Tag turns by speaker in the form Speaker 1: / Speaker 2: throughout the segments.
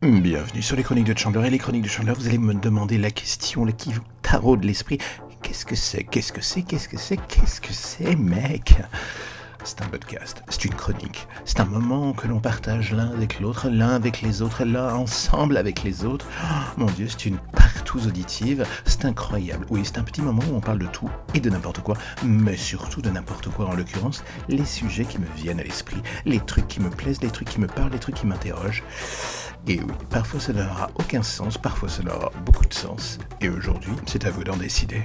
Speaker 1: Bienvenue sur les chroniques de Chandler et les chroniques de Chandler, vous allez me demander la question là, qui vous taraude l'esprit. Qu'est-ce que c'est Qu'est-ce que c'est Qu'est-ce que c'est Qu'est-ce que c'est, mec? C'est un podcast, c'est une chronique, c'est un moment que l'on partage l'un avec l'autre, l'un avec les autres, l'un ensemble avec les autres. Oh, mon Dieu, c'est une partouze auditive, c'est incroyable. Oui, c'est un petit moment où on parle de tout et de n'importe quoi, mais surtout de n'importe quoi en l'occurrence, les sujets qui me viennent à l'esprit, les trucs qui me plaisent, les trucs qui me parlent, les trucs qui m'interrogent. Et oui, parfois ça n'aura aucun sens, parfois ça aura beaucoup de sens. Et aujourd'hui, c'est à vous d'en décider.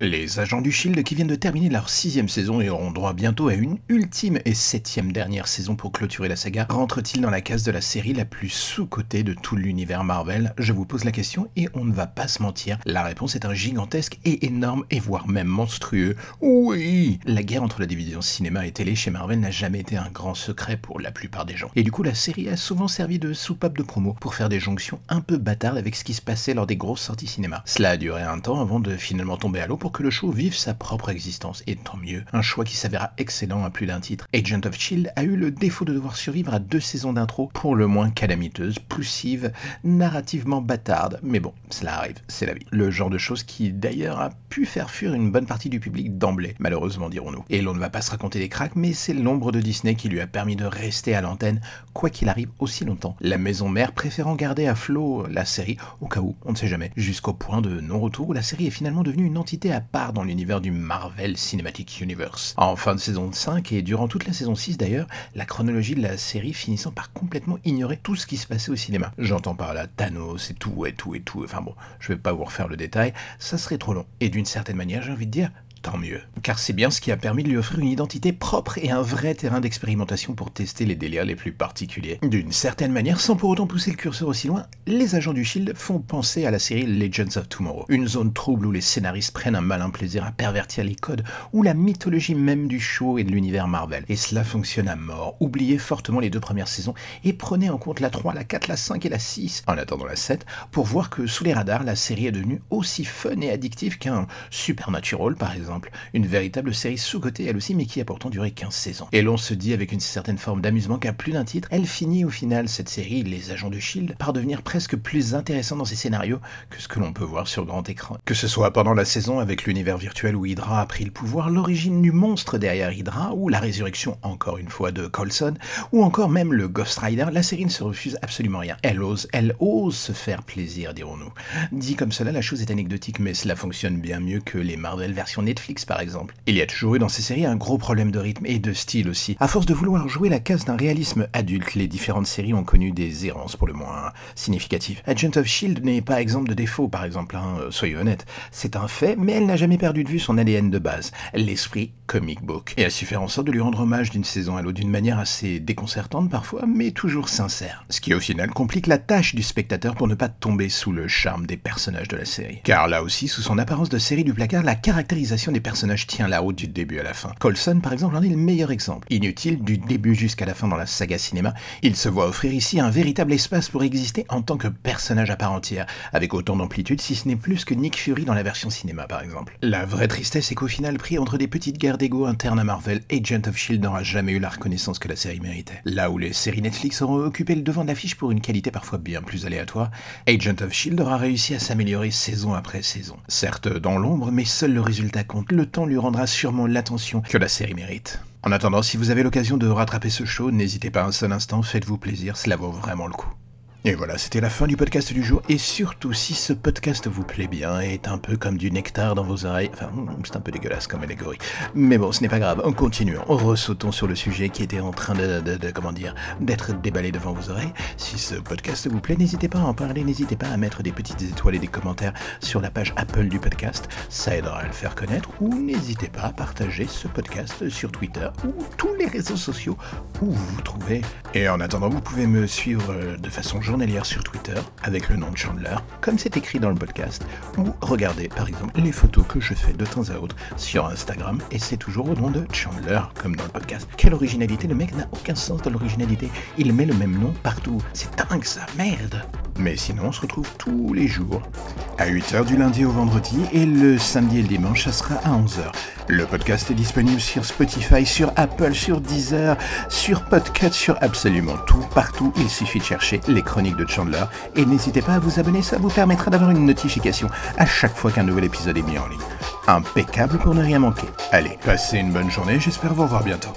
Speaker 1: Les agents du Shield qui viennent de terminer leur sixième saison et auront droit bientôt à une ultime et septième dernière saison pour clôturer la saga, rentrent-ils dans la case de la série la plus sous-cotée de tout l'univers Marvel? Je vous pose la question et on ne va pas se mentir, la réponse est un gigantesque et énorme et voire même monstrueux. Oui La guerre entre la division cinéma et télé chez Marvel n'a jamais été un grand secret pour la plupart des gens. Et du coup la série a souvent servi de soupape de promo pour faire des jonctions un peu bâtardes avec ce qui se passait lors des grosses sorties cinéma. Cela a duré un temps avant de finalement tomber à l'eau pour que le show vive sa propre existence, et tant mieux, un choix qui s'avéra excellent à plus d'un titre. Agent of Shield a eu le défaut de devoir survivre à deux saisons d'intro, pour le moins calamiteuses, poussives, narrativement bâtardes, mais bon, cela arrive, c'est la vie. Le genre de choses qui d'ailleurs a pu faire fuir une bonne partie du public d'emblée, malheureusement dirons-nous. Et l'on ne va pas se raconter des cracks, mais c'est l'ombre de Disney qui lui a permis de rester à l'antenne, quoi qu'il arrive aussi longtemps. La maison mère préférant garder à flot la série, au cas où, on ne sait jamais, jusqu'au point de non-retour où la série est finalement devenue une entité part dans l'univers du Marvel Cinematic Universe. En fin de saison 5 et durant toute la saison 6 d'ailleurs, la chronologie de la série finissant par complètement ignorer tout ce qui se passait au cinéma. J'entends par là Thanos et tout et tout et tout, enfin bon, je vais pas vous refaire le détail, ça serait trop long. Et d'une certaine manière, j'ai envie de dire, tant mieux. Car c'est bien ce qui a permis de lui offrir une identité propre et un vrai terrain d'expérimentation pour tester les délires les plus particuliers. D'une certaine manière, sans pour autant pousser le curseur aussi loin, les agents du Shield font penser à la série Legends of Tomorrow. Une zone trouble où les scénaristes prennent un malin plaisir à pervertir les codes, ou la mythologie même du show et de l'univers Marvel. Et cela fonctionne à mort. Oubliez fortement les deux premières saisons et prenez en compte la 3, la 4, la 5 et la 6, en attendant la 7, pour voir que sous les radars, la série est devenue aussi fun et addictive qu'un Supernatural par exemple une véritable série sous-cotée elle aussi, mais qui a pourtant duré 15 saisons. Et l'on se dit avec une certaine forme d'amusement qu'à plus d'un titre, elle finit au final, cette série, Les Agents de Shield, par devenir presque plus intéressante dans ses scénarios que ce que l'on peut voir sur grand écran. Que ce soit pendant la saison avec l'univers virtuel où Hydra a pris le pouvoir, l'origine du monstre derrière Hydra, ou la résurrection encore une fois de Coulson, ou encore même le Ghost Rider, la série ne se refuse absolument rien. Elle ose, elle ose se faire plaisir, dirons-nous. Dit comme cela, la chose est anecdotique, mais cela fonctionne bien mieux que les Marvel version Netflix par exemple. Il y a toujours eu dans ces séries un gros problème de rythme et de style aussi. À force de vouloir jouer la case d'un réalisme adulte, les différentes séries ont connu des errances pour le moins significatives. Agent of Shield n'est pas exemple de défaut par exemple, hein, soyez honnête. C'est un fait, mais elle n'a jamais perdu de vue son ADN de base, l'esprit comic book. Et a su faire en sorte de lui rendre hommage d'une saison à l'autre d'une manière assez déconcertante parfois, mais toujours sincère. Ce qui au final complique la tâche du spectateur pour ne pas tomber sous le charme des personnages de la série. Car là aussi, sous son apparence de série du placard, la caractérisation des personnage tient la route du début à la fin. Colson, par exemple, en est le meilleur exemple. Inutile du début jusqu'à la fin dans la saga cinéma, il se voit offrir ici un véritable espace pour exister en tant que personnage à part entière, avec autant d'amplitude si ce n'est plus que Nick Fury dans la version cinéma, par exemple. La vraie tristesse est qu'au final, pris entre des petites guerres d'ego internes à Marvel, Agent of Shield n'aura jamais eu la reconnaissance que la série méritait. Là où les séries Netflix auront occupé le devant de l'affiche pour une qualité parfois bien plus aléatoire, Agent of Shield aura réussi à s'améliorer saison après saison. Certes dans l'ombre, mais seul le résultat le temps lui rendra sûrement l'attention que la série mérite. En attendant, si vous avez l'occasion de rattraper ce show, n'hésitez pas un seul instant, faites-vous plaisir, cela vaut vraiment le coup. Et voilà, c'était la fin du podcast du jour. Et surtout, si ce podcast vous plaît bien et est un peu comme du nectar dans vos oreilles, enfin, c'est un peu dégueulasse comme allégorie. Mais bon, ce n'est pas grave, on continue. On ressautons sur le sujet qui était en train de, comment dire, d'être déballé devant vos oreilles. Si ce podcast vous plaît, n'hésitez pas à en parler, n'hésitez pas à mettre des petites étoiles et des commentaires sur la page Apple du podcast. Ça aidera à le faire connaître. Ou n'hésitez pas à partager ce podcast sur Twitter ou tous les réseaux sociaux où vous vous trouvez. Et en attendant, vous pouvez me suivre de façon journalière sur Twitter avec le nom de Chandler, comme c'est écrit dans le podcast, ou regardez par exemple les photos que je fais de temps à autre sur Instagram, et c'est toujours au nom de Chandler, comme dans le podcast. Quelle originalité, le mec n'a aucun sens de l'originalité, il met le même nom partout. C'est dingue ça, merde Mais sinon, on se retrouve tous les jours, à 8h du lundi au vendredi, et le samedi et le dimanche, ça sera à 11h. Le podcast est disponible sur Spotify, sur Apple, sur Deezer, sur Podcut, sur absolument tout, partout. Il suffit de chercher les chroniques de Chandler, et n'hésitez pas à vous abonner, ça vous permettra d'avoir une notification à chaque fois qu'un nouvel épisode est mis en ligne. Impeccable pour ne rien manquer. Allez, passez une bonne journée, j'espère vous revoir bientôt.